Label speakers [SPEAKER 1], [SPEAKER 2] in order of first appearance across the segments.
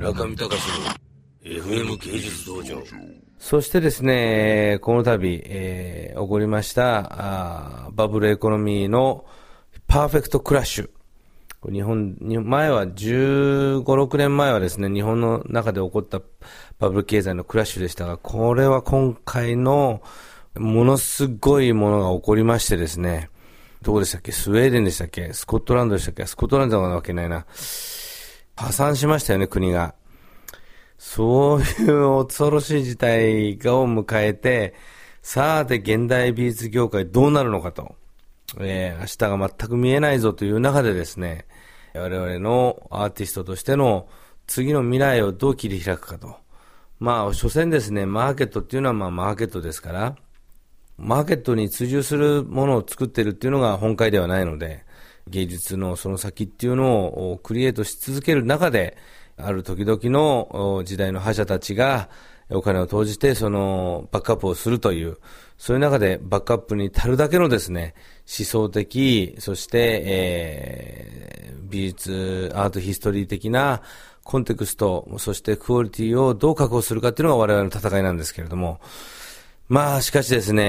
[SPEAKER 1] 中見隆の FM 芸術道場。
[SPEAKER 2] そしてですね、この度、えー起こりましたあバブルエコノミーのパーフェクトクラッシュ。日本、日本前は15、6年前はですね、日本の中で起こったバブル経済のクラッシュでしたが、これは今回のものすごいものが起こりましてですね、どこでしたっけ？スウェーデンでしたっけ？スコットランドでしたっけ？スコットランドなわけないな。破産しましたよね、国が。そういう恐ろしい事態を迎えて、さて現代美術業界どうなるのかと、えー明日が全く見えないぞという中でですね、我々のアーティストとしての次の未来をどう切り開くかと。まあ、所詮ですね、マーケットっていうのはまあマーケットですから、マーケットに追従するものを作ってるっていうのが本会ではないので、芸術のその先っていうのをクリエイトし続ける中で、ある時々の時代の覇者たちがお金を投じてそのバックアップをするという、そういう中でバックアップに足るだけのですね、思想的、そして、えー美術、アートヒストリー的なコンテクスト、そしてクオリティをどう確保するかっていうのが我々の戦いなんですけれども、まあ、しかしですね、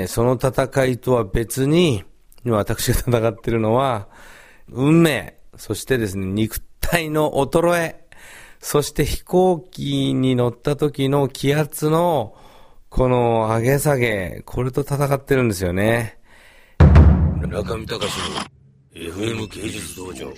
[SPEAKER 2] えーその戦いとは別に、今私が戦ってるのは、運命、そしてですね、肉体の衰え、そして飛行機に乗った時の気圧の、この上げ下げ、これと戦ってるんですよね。
[SPEAKER 1] 中見隆の FM 芸術道場。